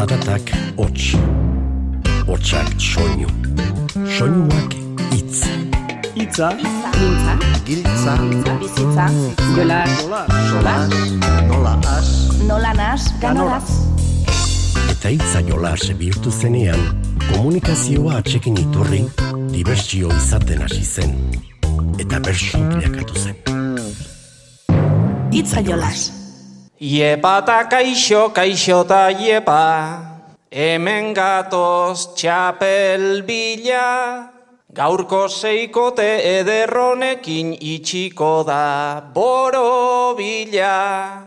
zaratak hots, hotsak soinu, soinuak itz. Itza, Gintza, Giltza, bizitza, jolas, jolas, nola as, nola nas, ganoraz. Eta itza jolas bihurtu zenean, komunikazioa atxekin iturri, dibertsio izaten hasi zen. Eta bersu bilakatu zen. Itza jolas. Iepa ta kaixo, kaixo ta iepa, hemen gatoz txapel bila, gaurko seikote ederronekin itxiko da boro bila.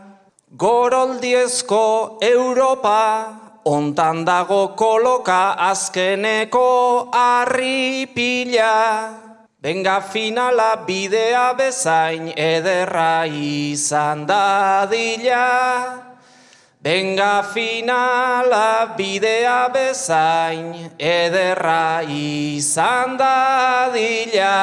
Goroldiezko Europa, ontan dago koloka azkeneko harri pila. Benga finala bidea bezain ederra izan dadila. Benga finala bidea bezain ederra izan dadila.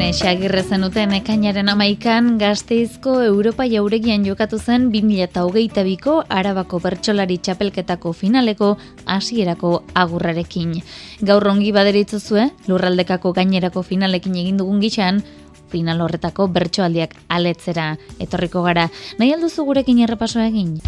Mane Xagirre zenuten ekainaren amaikan gazteizko Europa jauregian jokatu zen 2008ko Arabako Bertsolari Txapelketako finaleko hasierako agurrarekin. Gaur ongi baderitzuzue, lurraldekako gainerako finalekin egin dugun gitxan, final horretako bertsoaldiak aletzera etorriko gara. Nahi alduzu gurekin errepasoa egin?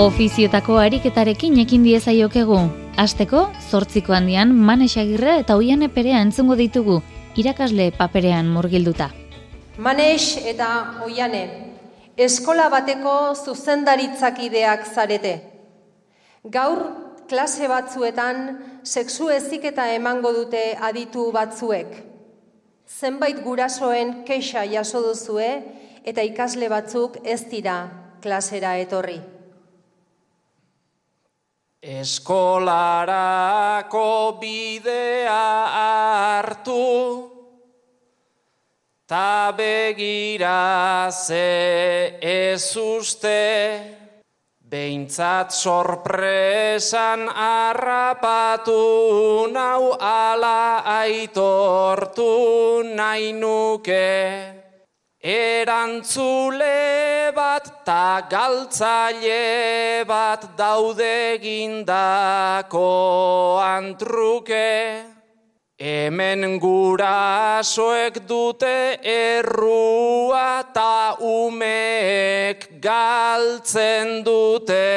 Ofiziotako ariketarekin ekin diezaiokegu. Asteko, zortziko handian, manexagirre eta oian eperea entzungo ditugu, irakasle paperean murgilduta. Manex eta Oiane, eskola bateko zuzendaritzakideak zarete. Gaur, klase batzuetan, sexu eziketa emango dute aditu batzuek. Zenbait gurasoen kexa jaso duzue eta ikasle batzuk ez dira klasera etorri. Eskolarako bidea hartu, ta begira ze ez uste, Behintzat sorpresan harrapatu nau ala aitortu nahi nuke. Erantzule bat ta galtzaile bat daude gindako antruke. Hemen gurasoek dute errua ta umeek galtzen dute.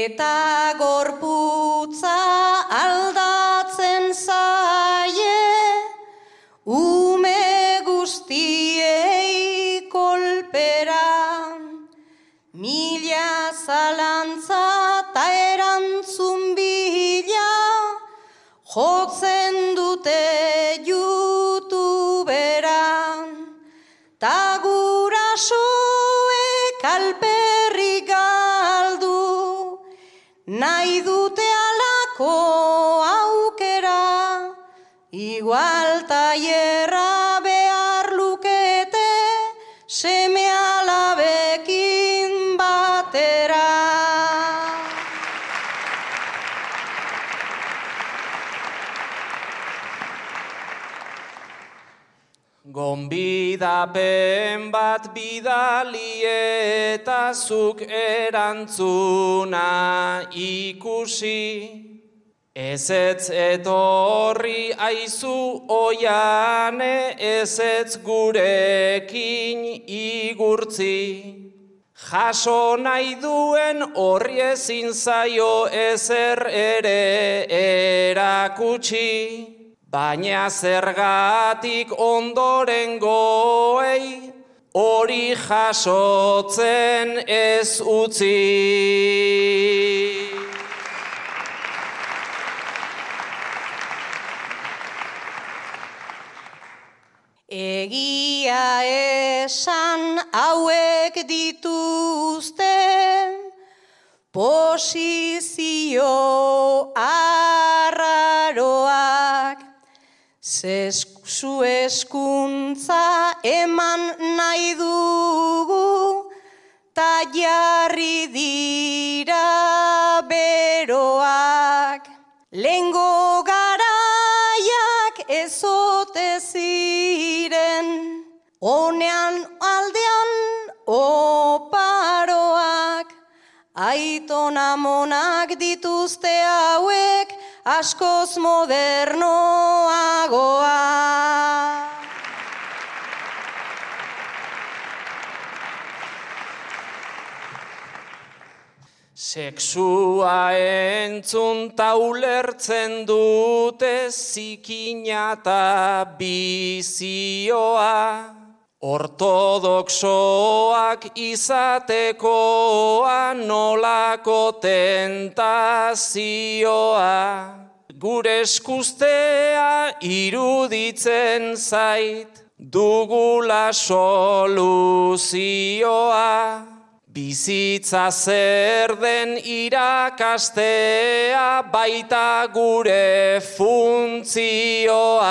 Eta gorputza Gonbidapen bat bidali eta zuk erantzuna ikusi. Ezetz etorri aizu oiane, ezetz gurekin igurtzi. Jaso nahi duen horri ezin zaio ezer ere erakutsi. Baina zergatik ondoren goei, hori jasotzen ez utzi. Egia esan hauek dituzte posizio arraroak Zesku eskuntza eman nahi dugu ta jarri dira beroak. Lengo garaiak ezote ziren Onean aldean oparoak. Aitona monak dituzte hauek askoz modernoagoa. Sexua entzun taulertzen dute zikina eta bizioa. Ortodoxoak izatekoa nolako tentazioa. Gure eskustea iruditzen zait, dugula soluzioa. Bizitza zer den irakastea baita gure funtzioa.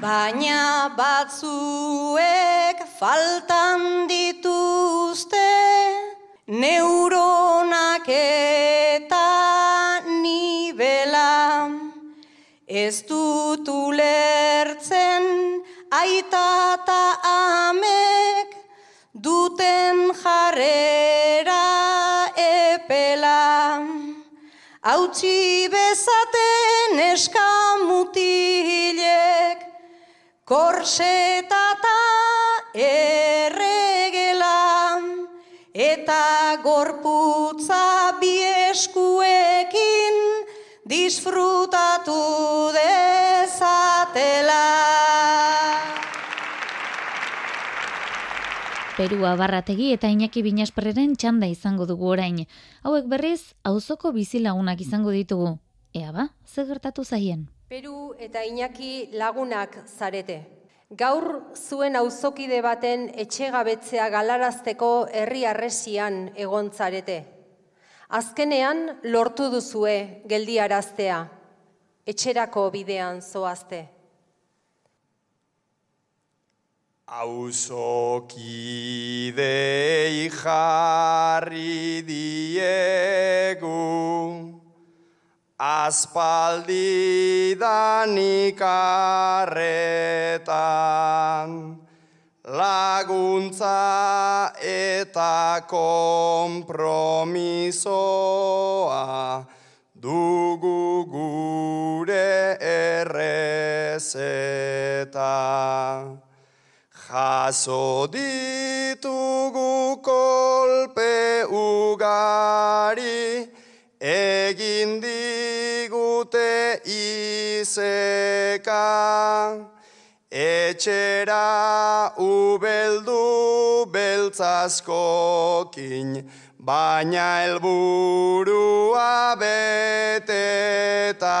Baina batzuek faltan dituzte neuronak eta disfrutatu dezatela. Perua barrategi eta Iñaki Binasperreren txanda izango dugu orain. Hauek berriz, auzoko bizilagunak izango ditugu. Ea ba, ze gertatu zaien? Peru eta Iñaki lagunak zarete. Gaur zuen auzokide baten etxegabetzea galarazteko herri arresian egon zarete. Azkenean lortu duzue geldiaraztea, etxerako bidean zoazte. Auzokidei jarri diegu, Aspaldi danik arretan, laguntza eta kompromisoa dugu gure errezeta. Jaso ditugu kolpe ugari, egin digute izeka, etxera ubeldu beltzazkokin, baina helburua beteta.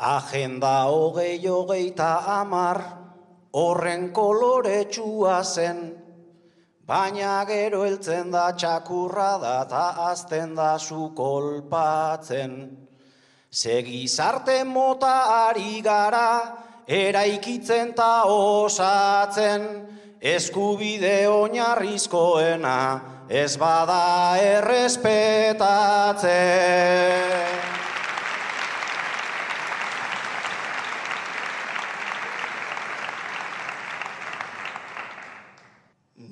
Agenda hogei hogeita amar, horren koloretsua zen, baina gero heltzen da txakurra da eta azten da zu kolpatzen. Segizarte mota ari gara, eraikitzen ta osatzen, eskubide oinarrizkoena, ez bada errespetatzen.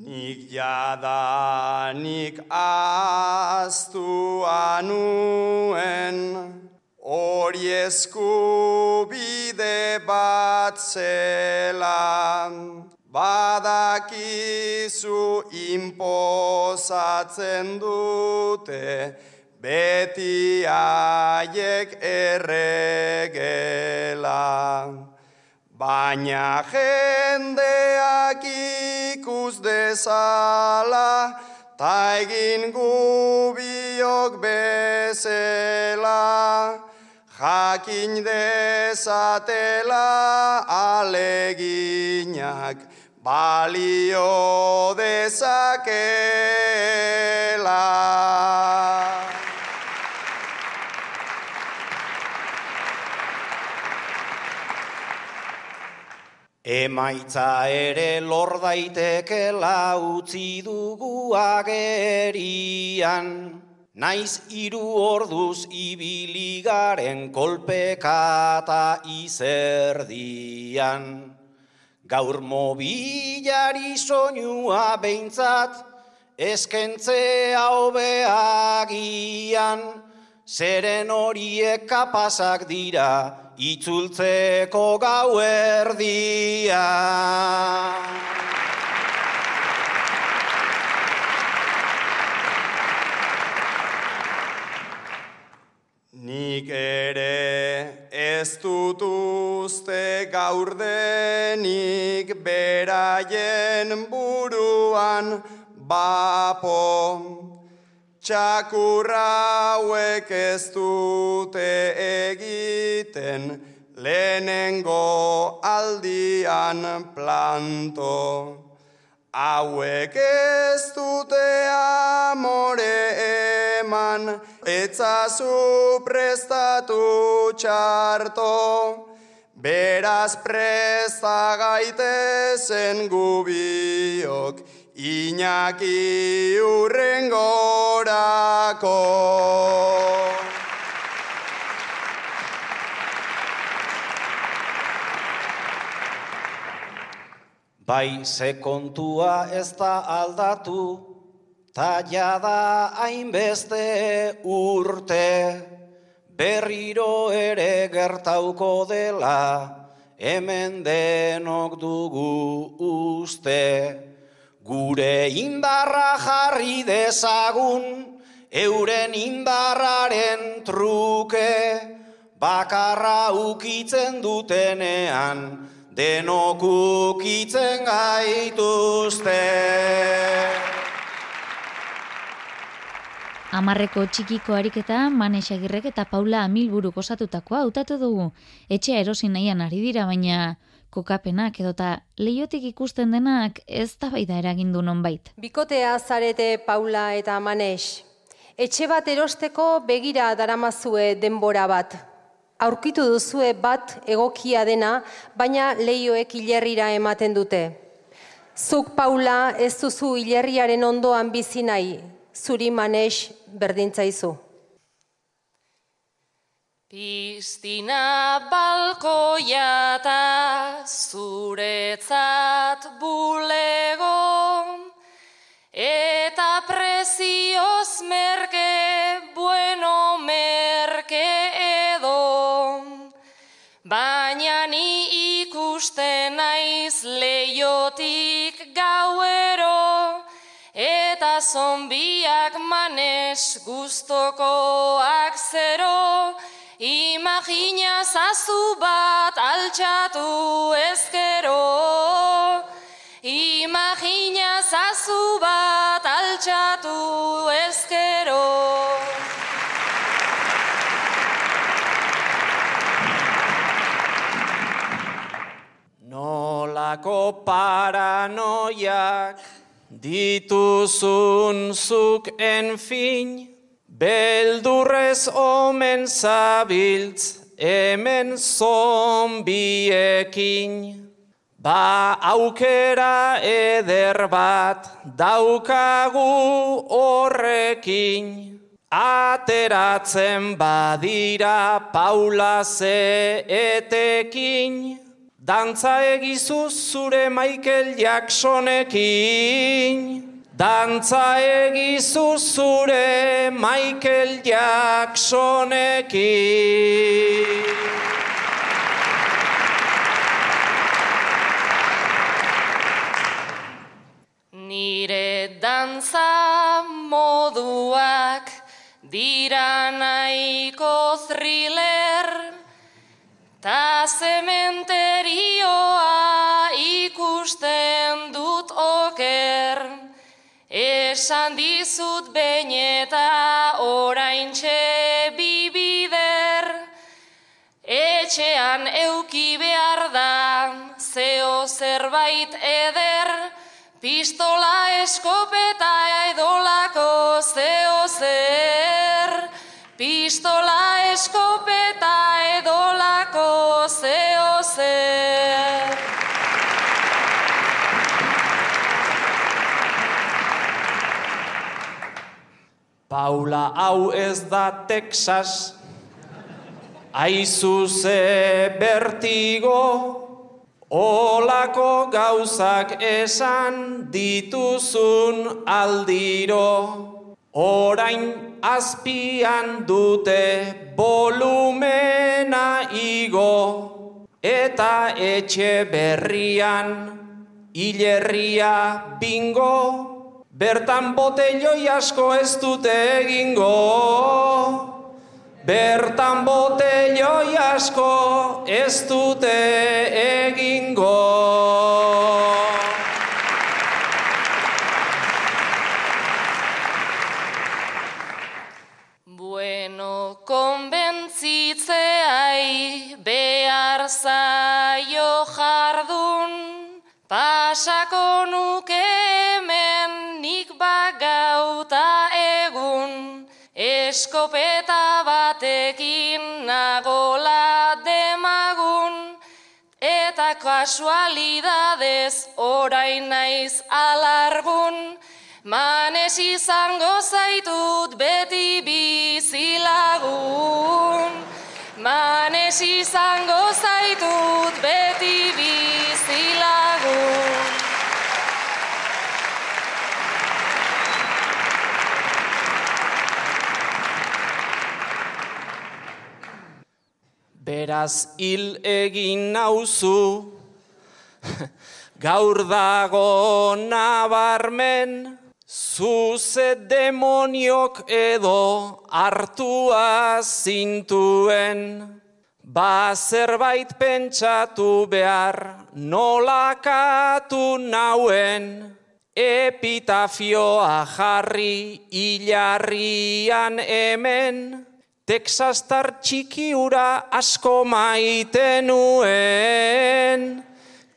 Nik jadanik aztu anuen, hori eskubide bat zela, badakizu imposatzen dute, beti haiek erregela. baina jendeak ikus dezala, ta egin gubiok bezela, jakin dezatela aleginak, balio dezakela. Emaitza ere lor daitekela utzi dugu agerian, naiz hiru orduz ibiligaren kolpekata izerdian. Gaur mobilari soinua behintzat, eskentzea hobeagian, zeren horiek kapazak dira, itzultzeko gauerdia. Nik ere ez dut uste gaur denik beraien buruan bapo. Txakurra hauek ez dute egiten lehenengo aldian planto. Hauek ez dute amore eman, etzazu prestatu txarto. Beraz presta gaitezen gubiok, Iñaki urrengorako. Bai, ze kontua ez da aldatu, ta jada hainbeste urte, berriro ere gertauko dela, hemen denok dugu uste. Gure indarra jarri dezagun, euren indarraren truke, bakarra ukitzen dutenean, denok ukitzen gaituzte. Amarreko txikiko ariketa Manesagirrek eta Paula Amilburuk osatutakoa hautatu dugu. Etxea erosi nahian ari dira, baina kokapenak edota leiotik ikusten denak ez da bai da eragindu nonbait. Bikotea zarete Paula eta Manes. Etxe bat erosteko begira daramazue denbora bat. Aurkitu duzue bat egokia dena, baina leioek hilerrira ematen dute. Zuk Paula ez duzu hilerriaren ondoan bizi nahi, zuri Manes berdintzaizu. Piztina balkoia eta zuretzat bulego eta prezioz merke, bueno merke edo. Baina ni ikusten naiz leiotik gauero eta zombiak manes guztokoak zero. Imagina zazu bat altxatu ezkero. Imagina zazu bat altxatu ezkero. Nolako paranoiak dituzun zuk enfin Beldurrez omen zabiltz, hemen zombiekin. Ba aukera eder bat daukagu horrekin. Ateratzen badira paula ze etekin. Dantza egizu zure Michael Jacksonekin. Dantza egizu zure Michael Jacksonekin. Nire dantza moduak dira nahiko thriller Ta zementerioa ikusten esan dizut behin eta orain bibider, etxean euki behar da, zeo zerbait eder, pistola eskopeta edolako zeo zer, pistola eskopeta edolako Paula hau ez da Texas, aizu ze bertigo, olako gauzak esan dituzun aldiro. Orain azpian dute volumena igo, eta etxe berrian hilerria bingo, bertan botelloi asko ez dute egingo. Bertan botelloi asko ez dute egingo. Eskopeta batekin nagola demagun, eta kasualidadez orain naiz alargun, Manes izango zaitut beti bizilagun. Manes izango zaitut beti bizilagun. Beraz hil egin nauzu, gaur dago nabarmen, zuze demoniok edo hartua zintuen. Ba zerbait pentsatu behar nolakatu nauen, epitafioa jarri hilarrian hemen, Texastar txikiura asko maite nuen.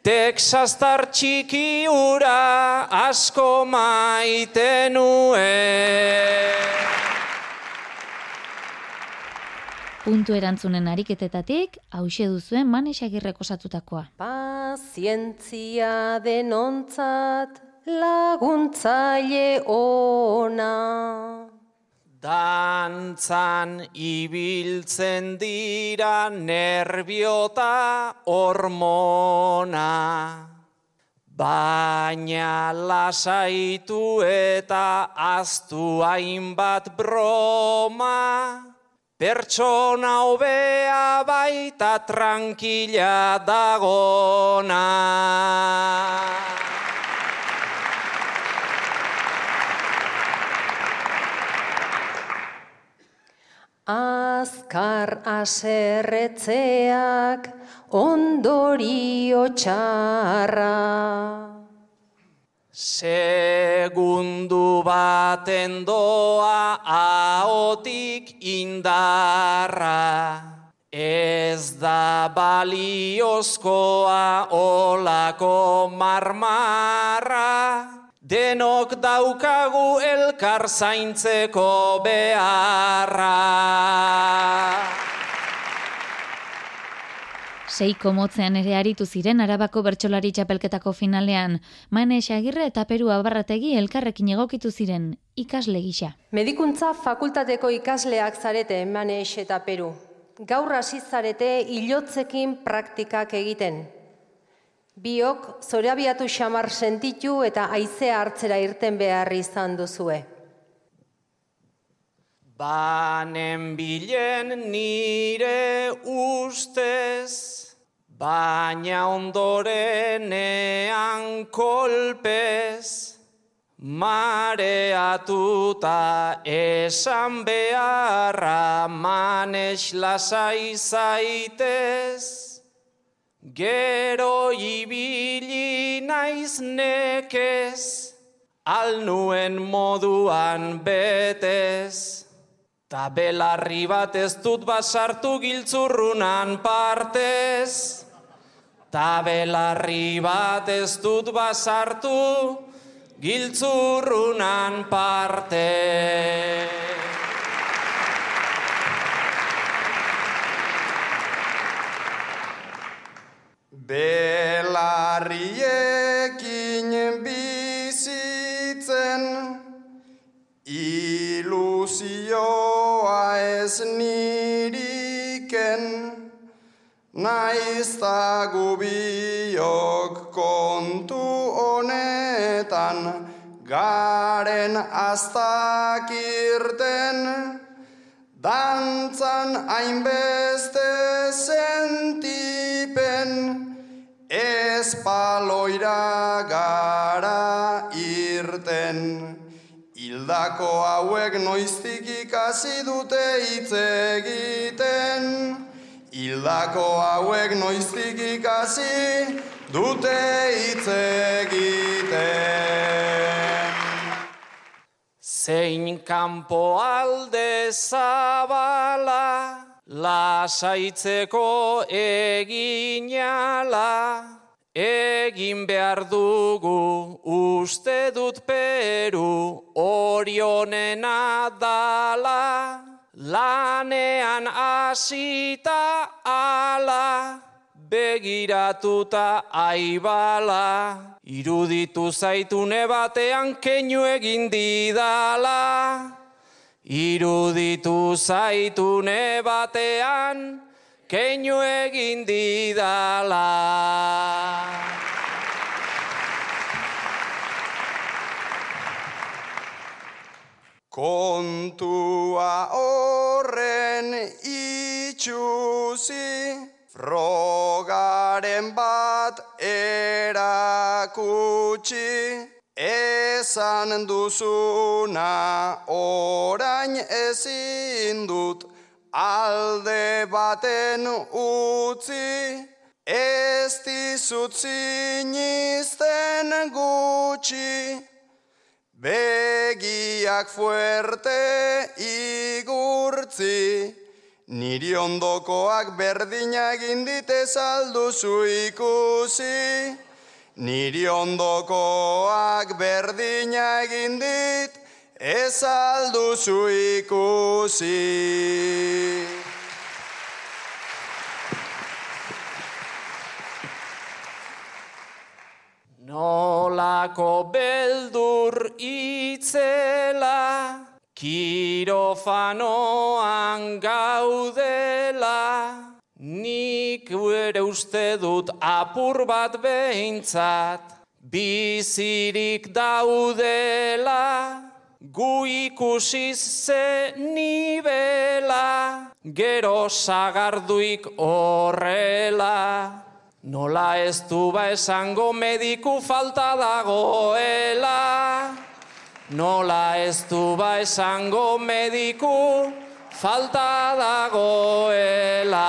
Texastar txikiura asko maite nuen. Puntu erantzunen ariketetatik, hause duzuen manesagirrek osatutakoa. Pazientzia denontzat laguntzaile ona. Dantzan ibiltzen dira nerbiota hormona. Baina lasaitu eta aztu hainbat broma. Pertsona hobea baita tranquila dagona. Azkar aserretzeak ondorio txarra. Segundu baten doa aotik indarra. Ez da baliozkoa olako marmarra. Denok daukagu elkar zaintzeko beharra. Seiko motzean ere aritu ziren Arabako bertsolari txapelketako finalean, Manes Agirre eta Peru Abarrategi elkarrekin egokitu ziren ikasle gisa. Medikuntza fakultateko ikasleak zarete Manes eta Peru. Gaur hasi zarete hilotzekin praktikak egiten. Biok zorabiatu xamar sentitu eta haizea hartzera irten behar izan duzue. Banen bilen nire ustez, baina ondorenean kolpez, Mareatuta esan beharra manes lasai zaitez, Gero ibili naiz nekez, alnuen moduan betez. Ta belarri bat ez dut basartu giltzurrunan partez. Ta belarri bat ez dut basartu giltzurrunan parte. Belarriekin bizitzen ilusioa ez niriken naizta gubiok kontu honetan garen astakirten dantzan hainbeste sentipen espaloira gara irten. Hildako hauek noiztik ikasi dute hitz egiten. Hildako hauek noiztik ikasi dute hitz egiten. Zein kanpo alde zabala, lasaitzeko eginala, egin behar dugu uste dut peru orionena dala, lanean hasita ala, begiratuta aibala, iruditu zaitune batean keinu egin didala. Iruditu zaitune batean keinu egin didala. Kontua horren itxuzi, frogaren bat erakutsi, esan duzuna orain ezin dut alde baten utzi, ez dizut zinizten gutxi, begiak fuerte igurtzi, niri ondokoak berdina egin dite salduzu ikusi, niri ondokoak berdina egin dit ez alduzu ikusi. Nolako beldur itzela, kirofanoan gaudela, ere uste dut apur bat behintzat, bizirik daudela, gu ikusiz ze nibela, gero sagarduik horrela. Nola ez du ba esango mediku falta dagoela. Nola ez du ba esango mediku falta dagoela.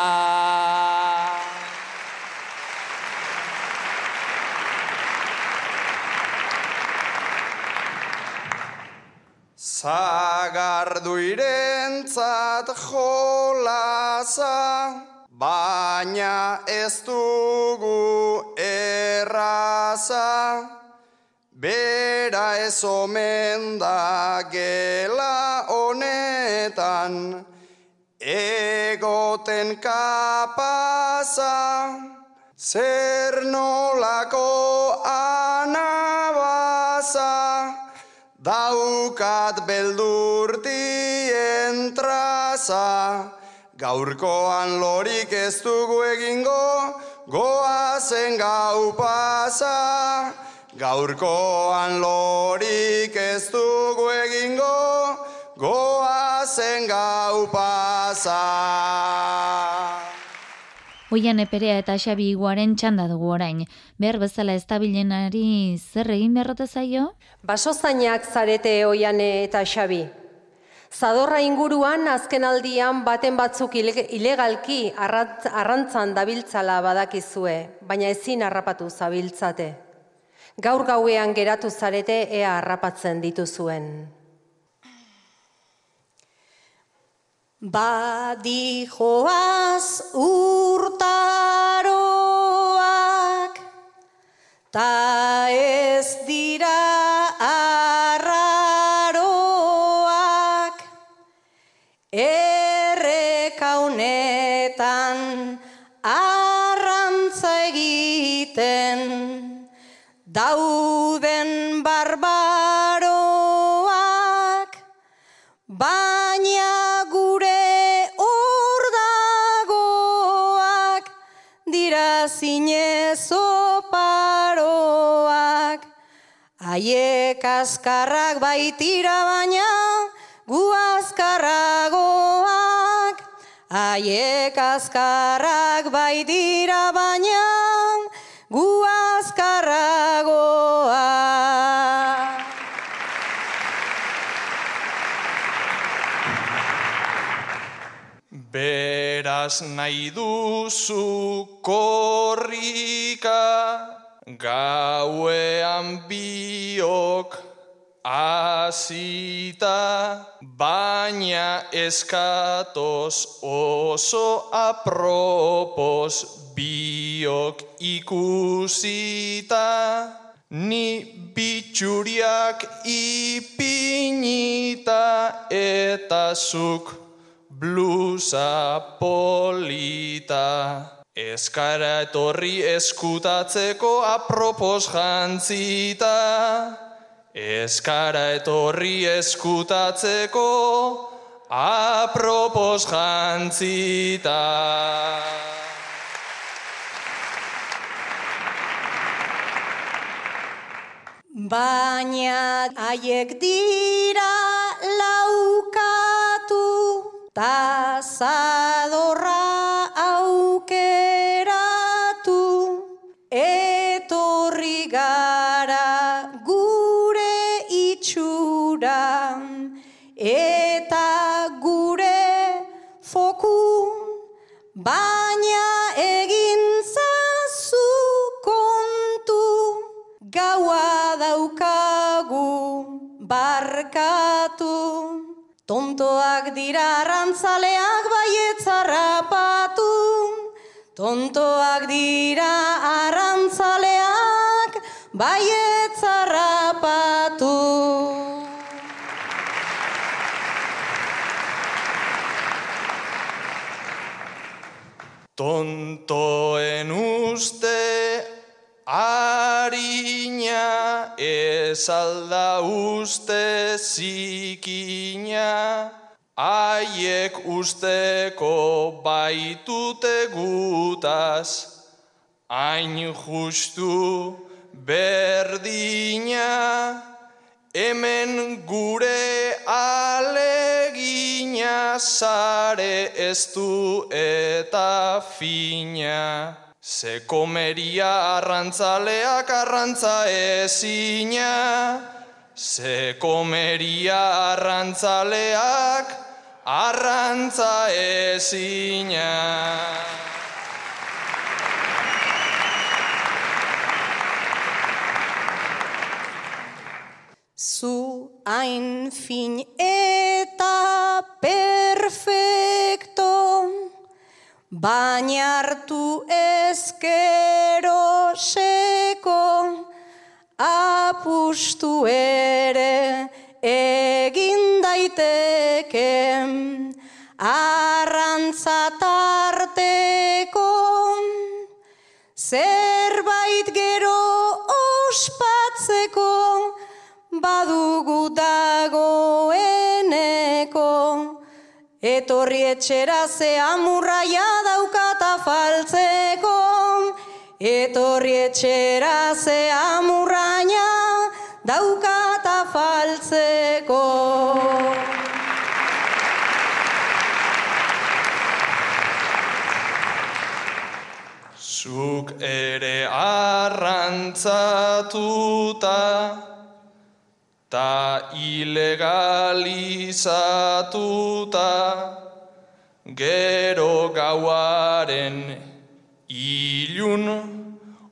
Zagardu irentzat jolasa, baina ez dugu erraza, bera ez omen da gela honetan, egoten kapaza, zer nolako anabaza, daukat beldurtien traza, gaurkoan lorik ez dugu egingo, goazen gau pasa. Gaurkoan lorik ez dugu egingo, goazen gau pasa. Oian eperea eta xabi iguaren txanda dugu orain. Behar bezala ez tabilenari zer egin beharrote zaio? Basozainak zarete oiane eta xabi. Zadorra inguruan azken aldian baten batzuk ilegalki arrantzan dabiltzala badakizue, baina ezin harrapatu zabiltzate. Gaur gauean geratu zarete ea harrapatzen dituzuen. Badi joaz urtaroak, ta ez dira haiek askarrak baitira baina, gu askarragoak, haiek askarrak baitira baina, gu askarragoak. Beraz nahi duzu korrika, gauean biok azita, baina eskatoz oso apropos biok ikusita. Ni bitxuriak ipinita eta zuk blusa polita. Eskara etorri eskutatzeko apropos jantzita. Eskara etorri eskutatzeko apropos jantzita. Baina haiek dira laukatu ta zadorra Tontoak dira arrantzaleak baietzarrapatu, Tontoak dira arrantzaleak baietzarrapatu. Tontoen ez alda uste zikina, haiek usteko baitute gutaz, hain justu berdina, hemen gure alegina, sare ez du eta fina. Ze komeria arrantzaleak arrantza ezina, Ze komeria arrantzaleak arrantza ezina. Zu hain fin eta perfecto, baina hartu ezkero seko, apustu ere egin daiteke, arrantzatarteko, Etorri etxera ze amurraia daukata faltzeko, Etorri etxera ze amurraia daukata faltzeko. zuk ere arrantzatuta, ta ilegalizatuta, gero gauaren ilun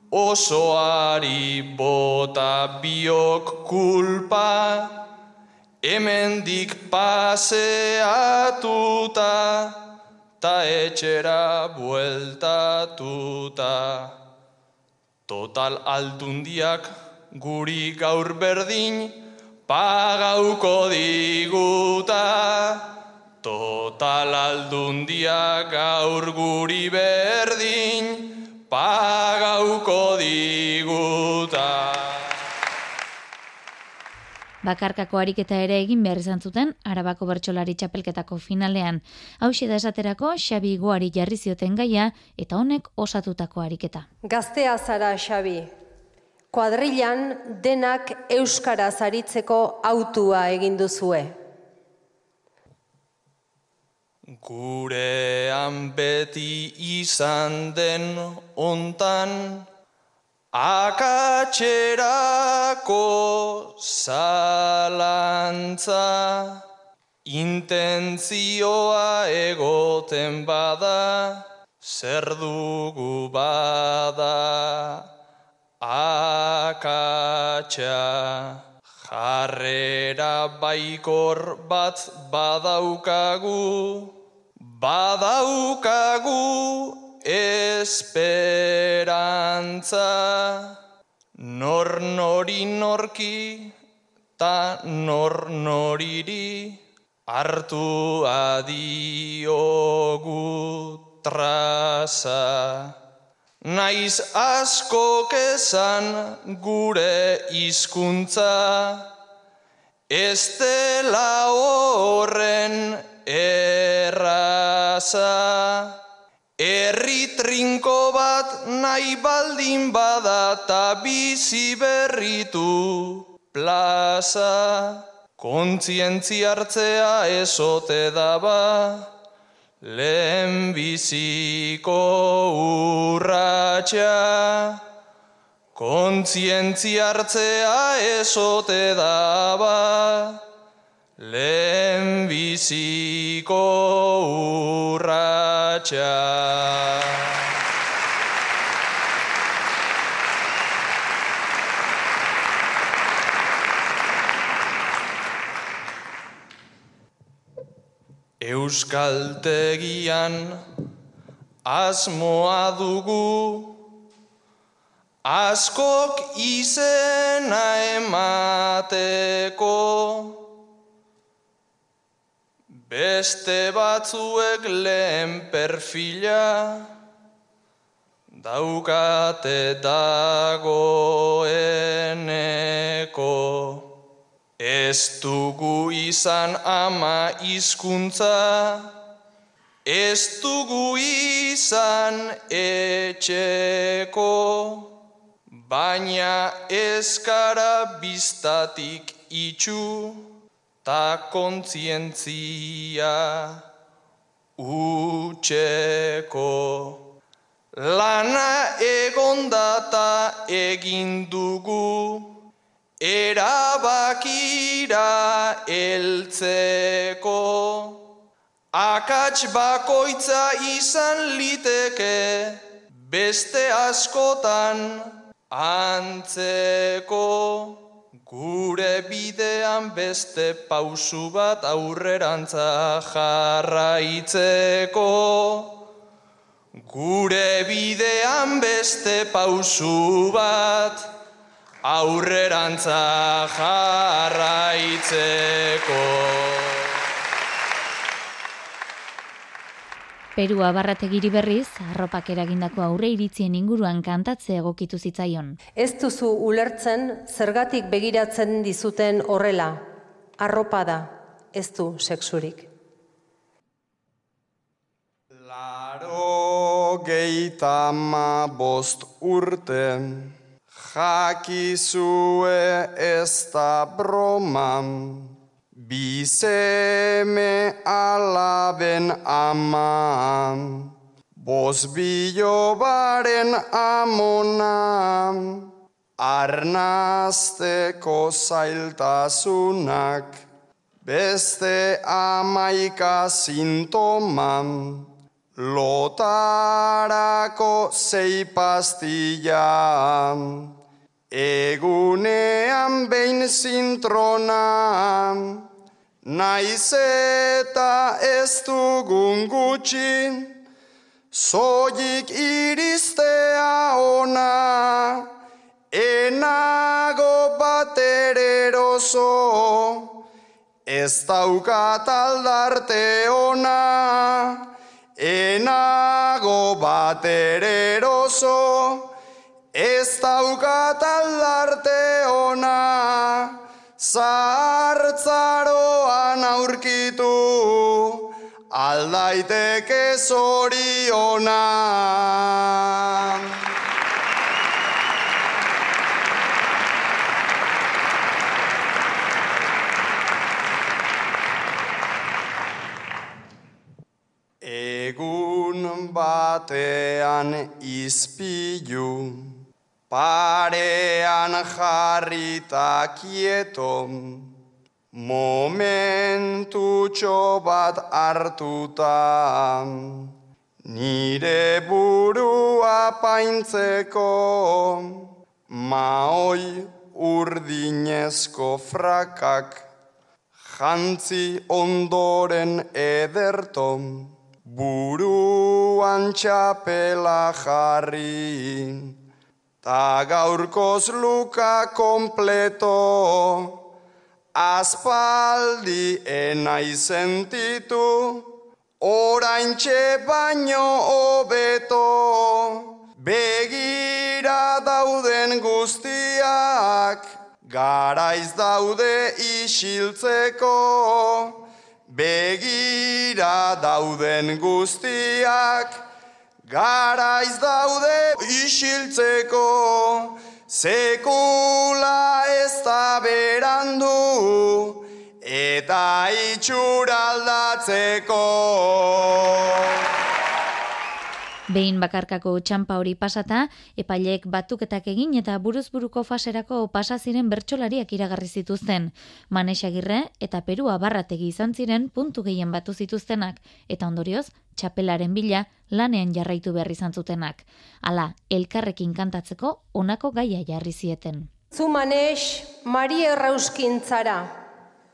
osoari bota biok kulpa, hemendik paseatuta, ta etxera bueltatuta. Total aldundiak guri gaur berdin, pagauko diguta. Total aldundia gaur guri berdin, pagauko diguta. Bakarkako ariketa ere egin behar izan zuten Arabako bertsolari txapelketako finalean. Hau da esaterako Xabi Goari jarri zioten gaia eta honek osatutako ariketa. Gaztea zara Xabi. Kuadrilan denak euskara zaritzeko autua egin duzue. Gurean beti izan den ontan Akatxerako zalantza, intentzioa egoten bada, zer dugu bada, akatxa. Jarrera baikor bat badaukagu, badaukagu esperantza nor nori norki ta nor noriri hartu adiogu traza naiz asko kezan gure hizkuntza ez dela horren erraza Herri trinko bat nahi baldin bada ta bizi berritu plaza. Kontzientzi hartzea esote daba, lehen biziko urratxa. Kontzientzi hartzea esote daba, lehen biziko urratxa. Euskaltegian asmoa dugu, askok izena emateko, Beste batzuek lehen perfila daukate dagoeneko. Ez dugu izan ama hizkuntza, ez dugu izan etxeko, baina ezkara biztatik itxu ta kontzientzia utxeko. Lana egondata egin dugu, erabakira eltzeko. Akats bakoitza izan liteke, beste askotan antzeko. Gure bidean beste pausu bat aurrerantza jarraitzeko. Gure bidean beste pausu bat aurrerantza jarraitzeko. Perua barrategiri berriz, arropak eragindako aurre iritzien inguruan kantatze egokitu zitzaion. Ez duzu ulertzen zergatik begiratzen dizuten horrela. Arropa da, ez du sexurik. Laro geita ma bost urte, jakizue ez da broman, Bizeme alaben ama, Boz bilobaren amona, arnazteko zailtasunak, beste amaika sintoman, lotarako zei pastilla, egunean behin zintrona, naiz eta ez dugun gutxin, Zoik iristea ona, enago batereroso, ez daukat aldarte ona, enago batereroso, ez daukat aldarte ona, zartzaroan aurkitu, aldaiteke zoriona. Egun batean izpilu, parean jarrita kieton, Momentutxo bat hartuta, nire burua paintzeko, maoi urdinezko frakak, jantzi ondoren ederto, buruan txapela jarri, ta gaurkoz luka kompleto, Aspaldi enai sentitu, orain baino hobeto, begira dauden guztiak, garaiz daude isiltzeko, begira dauden guztiak, garaiz daude isiltzeko, Sekula ez da berandu eta itxuraldatzeko. Behin bakarkako txampa hori pasata, epailek batuketak egin eta buruzburuko faserako pasa ziren bertsolariak iragarri zituzten. Manesagirre eta Perua barrategi izan ziren puntu gehien batu zituztenak eta ondorioz txapelaren bila lanean jarraitu behar izan zutenak. Hala, elkarrekin kantatzeko honako gaia jarri zieten. Zu manes, Mari Errauskin zara,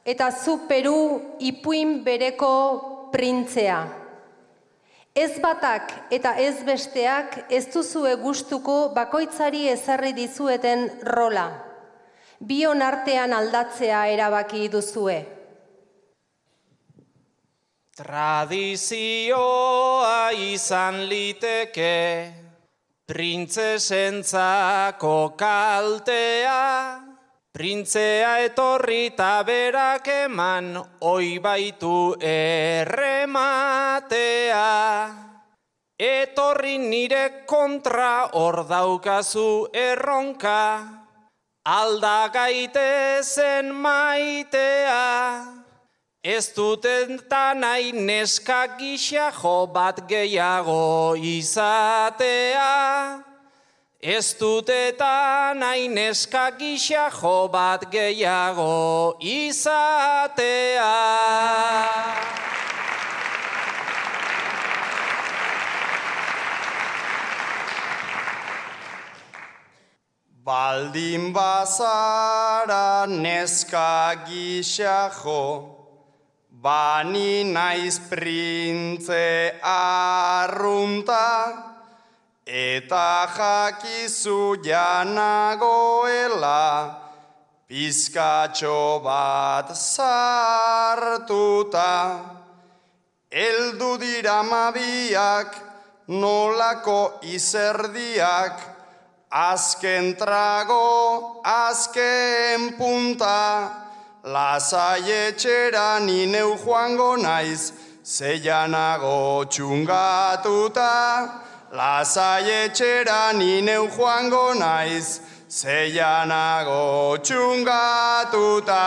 eta zu Peru ipuin bereko printzea. Ez batak eta ez besteak ez duzue gustuko bakoitzari ezarri dizueten rola. Bion artean aldatzea erabaki duzue. Tradizioa izan liteke, printzesentzako kaltea, printzea etorri berak eman, oi baitu errematea. Etorri nire kontra hor daukazu erronka, alda gaitezen maitea. Ez duten nahi neska gisa jo bat gehiago izatea. Ez duteta nahi neska gisa jo bat gehiago izatea. Baldin bazara neska gisa jo, Bani naiz printze arrunta, eta jakizu janagoela, pizkatxo bat sartuta. Eldu dira mabiak, nolako izerdiak, azken trago, azken punta, Lasai etxera nineu joango naiz, zeianago txungatuta. Lasai etxera nineu joango naiz, zeianago txungatuta.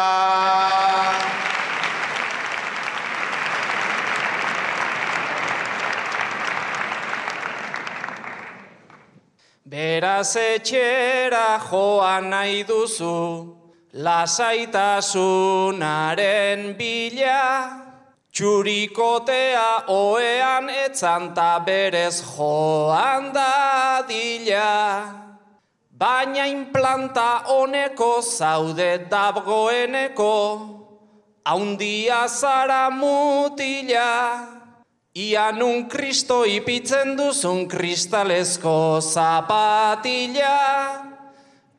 Beraz etxera joan nahi duzu, lasaitasunaren bila, txurikotea oean etzan ta berez joan dadila. Baina implanta honeko zaude dabgoeneko, haundia zara mutila. Ian un kristo ipitzen duzun kristalezko zapatila.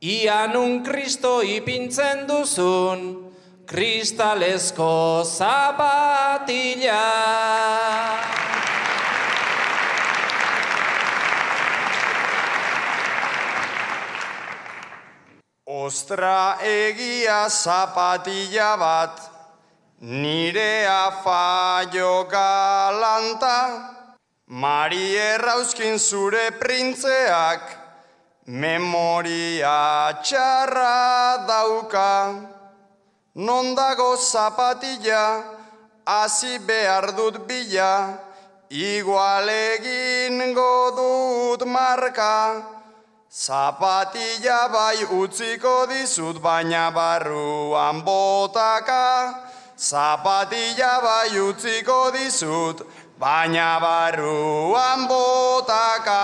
Ian un kristo ipintzen duzun kristalezko zapatila. Ostra egia zapatila bat, nire afaio galanta, Mari errauzkin zure printzeak, memoria txarra dauka. Non dago zapatila, hasi behar dut bila, igual egin dut marka. Zapatila bai utziko dizut baina barruan botaka. Zapatila bai utziko dizut baina barruan botaka.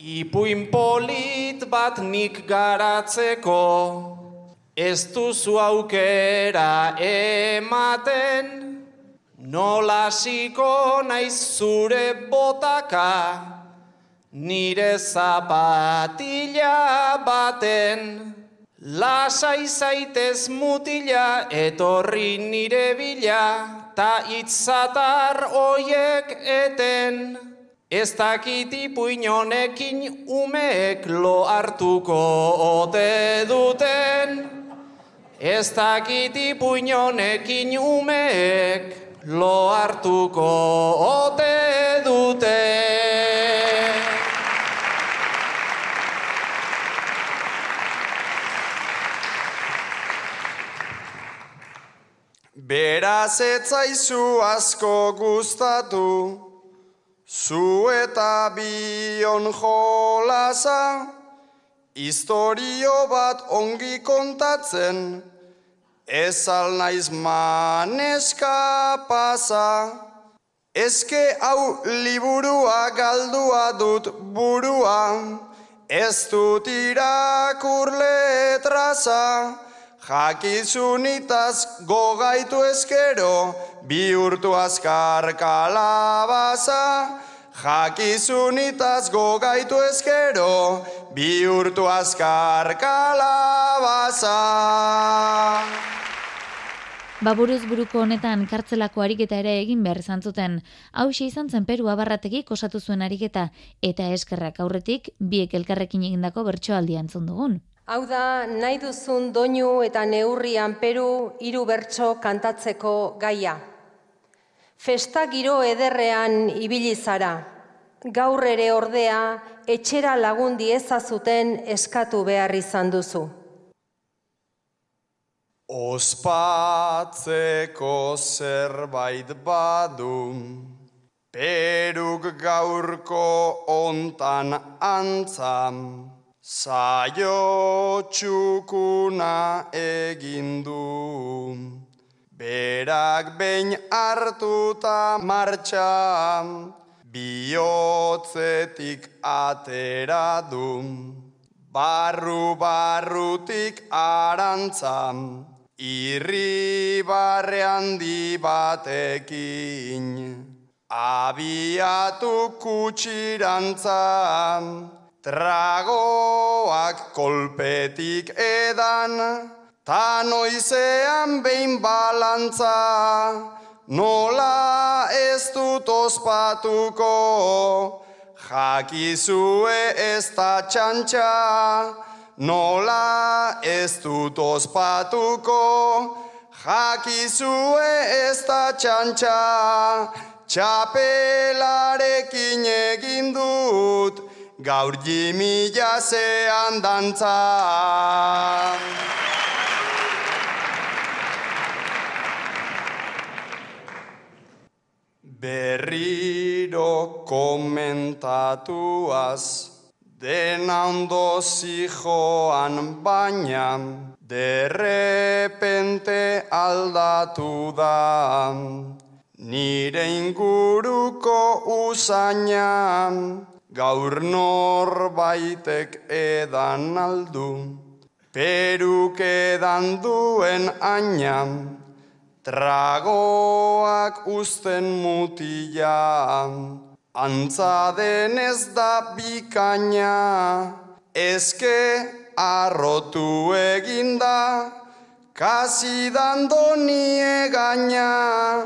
Ipuin polit bat nik garatzeko, ez duzu aukera ematen, nola siko naiz zure botaka, nire zapatila baten. Lasai zaitez mutila etorri nire bila, ta itzatar oiek eten. Ez dakit ipuinonekin umeek lo hartuko ote duten. Ez dakit ipuinonekin umeek lo hartuko ote duten. Beraz etzaizu asko gustatu, zu eta bion jolasa, historio bat ongi kontatzen, ez naiz maneska pasa. Ezke hau liburua galdua dut burua, ez dut irakur letraza, Jakizunitaz gogaitu ezkero, bihurtu azkar kalabaza. Jakizunitaz gogaitu ezkero, bihurtu azkar kalabaza. Baburuz buruko honetan kartzelako ariketa ere egin behar izan zuten. Hau izan zen Peru abarrategik osatu zuen ariketa, eta eskerrak aurretik biek elkarrekin egindako bertsoaldi antzun dugun. Hau da, nahi duzun doinu eta neurrian peru hiru bertso kantatzeko gaia. Festa giro ederrean ibili zara. Gaur ere ordea, etxera lagundi ezazuten eskatu behar izan duzu. Ospatzeko zerbait badu, peruk gaurko ontan antzam, Zaio txukuna egin du, berak behin hartuta martxa, bihotzetik atera du, barru barrutik arantzam, irri barre handi batekin, abiatu kutsirantzam, Tragoak kolpetik edan, ta noizean behin balantza, nola ez dut ospatuko, jakizue ez da txantxa, nola ez dut ospatuko, jakizue ez da txantxa, txapelarekin egin dut, gaur jimila zean berriro komentatuaz, dena ondo zijoan baina, derrepente aldatu da. Nire inguruko usainan, gaur norbaitek edan aldu. Peruk edan duen ainan, tragoak usten mutilan. Antza denez da bikaina, ezke arrotu eginda, kasi dando gaina,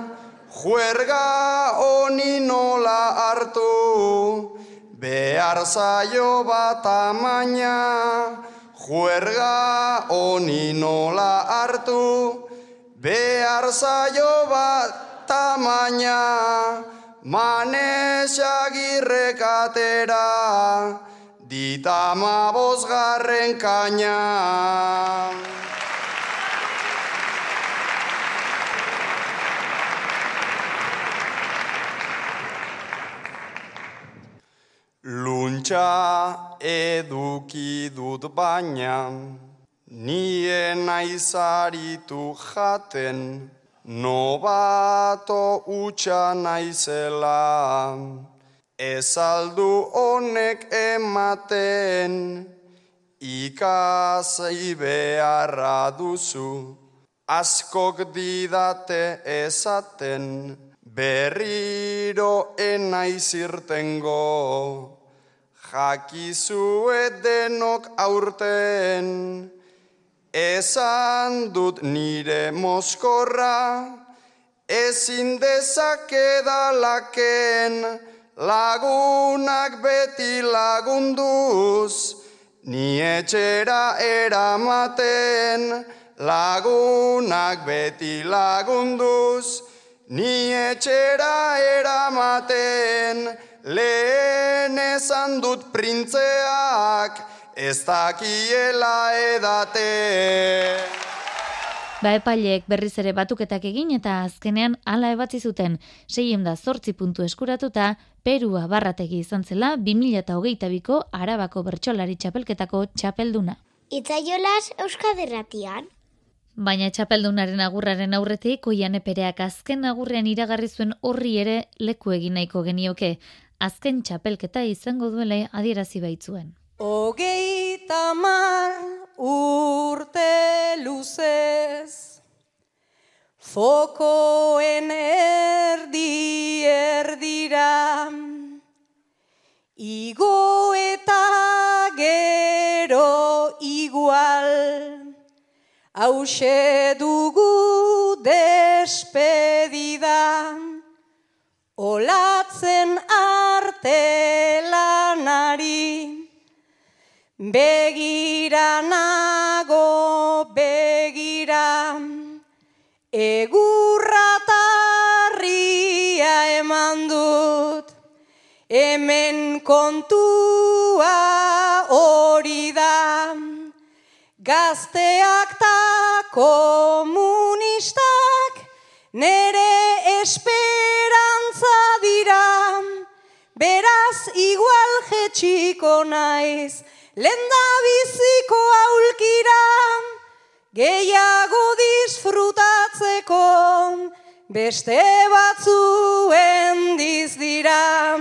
juerga honi nola hartu, behar zaio bat amaina, juerga honi nola hartu, behar zaio bat tamaina, manesagirrek atera, ditama bosgarren kaina. Luntxa eduki dut baina, nien aizaritu jaten, Nobato utxa naizela, ezaldu honek ematen, ikasei beharra duzu, askok didate ezaten, berriro enaizirtengo, jakizue denok aurten, Esan dut nire moskorra, ezin dezakedalaken, lagunak beti lagunduz, ni etxera eramaten, lagunak beti lagunduz, ni etxera eramaten, lehen esan dut printzeak, ez dakiela edate. Ba epaileek berriz ere batuketak egin eta azkenean hala ebatzi zuten seiem da zortzi puntu eskuratuta Perua barrategi izan zela 2008ko Arabako Bertxolari Txapelketako txapelduna. Itzaiolas Euskaderratian. Baina txapeldunaren agurraren aurretik oian epereak azken agurrean iragarri zuen horri ere leku egin nahiko genioke. Azken txapelketa izango duele adierazi baitzuen. Ogeita mar urte luzez, fokoen erdi erdira, igo eta gero igual, hause dugu despedida, olatzen arte lanari, Begira nago, begira, egurratarria eman dut, hemen kontua hori da, gazteak ta komunistak, nere esperantza dira, beraz igual jetxiko naiz, lenda biziko aulkira, gehiago disfrutatzeko, beste batzuen dizdira.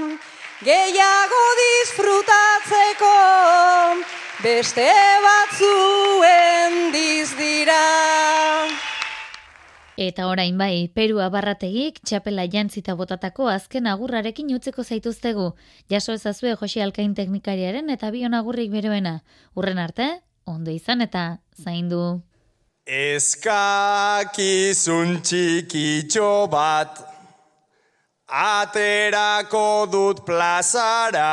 Gehiago disfrutatzeko, beste batzuen dizdira. Eta orain bai, Perua barrategik txapela jantzita botatako azken agurrarekin utzeko zaituztegu. Jaso ezazue Josi Alkain teknikariaren eta bion agurrik beroena. Urren arte, ondo izan eta zaindu. Eskakizun txikitxo bat, aterako dut plazara,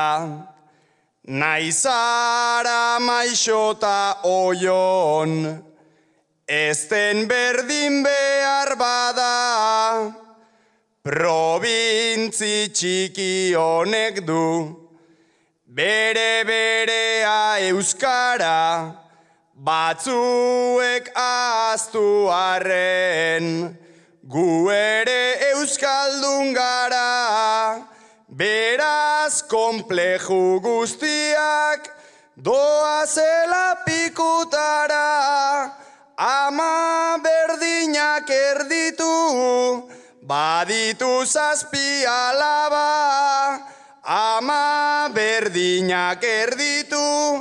naizara maixota oion, Ezten berdin behar bada, probintzi txiki honek du, bere berea euskara, batzuek aztu arren, gu ere euskaldun gara, beraz kompleju guztiak, doa zela pikutara, ama berdinak erditu, baditu zazpi alaba, ama berdinak erditu,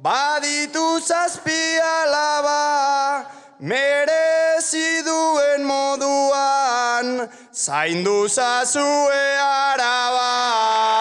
baditu zazpi alaba, merezi duen moduan, zaindu zazue araba.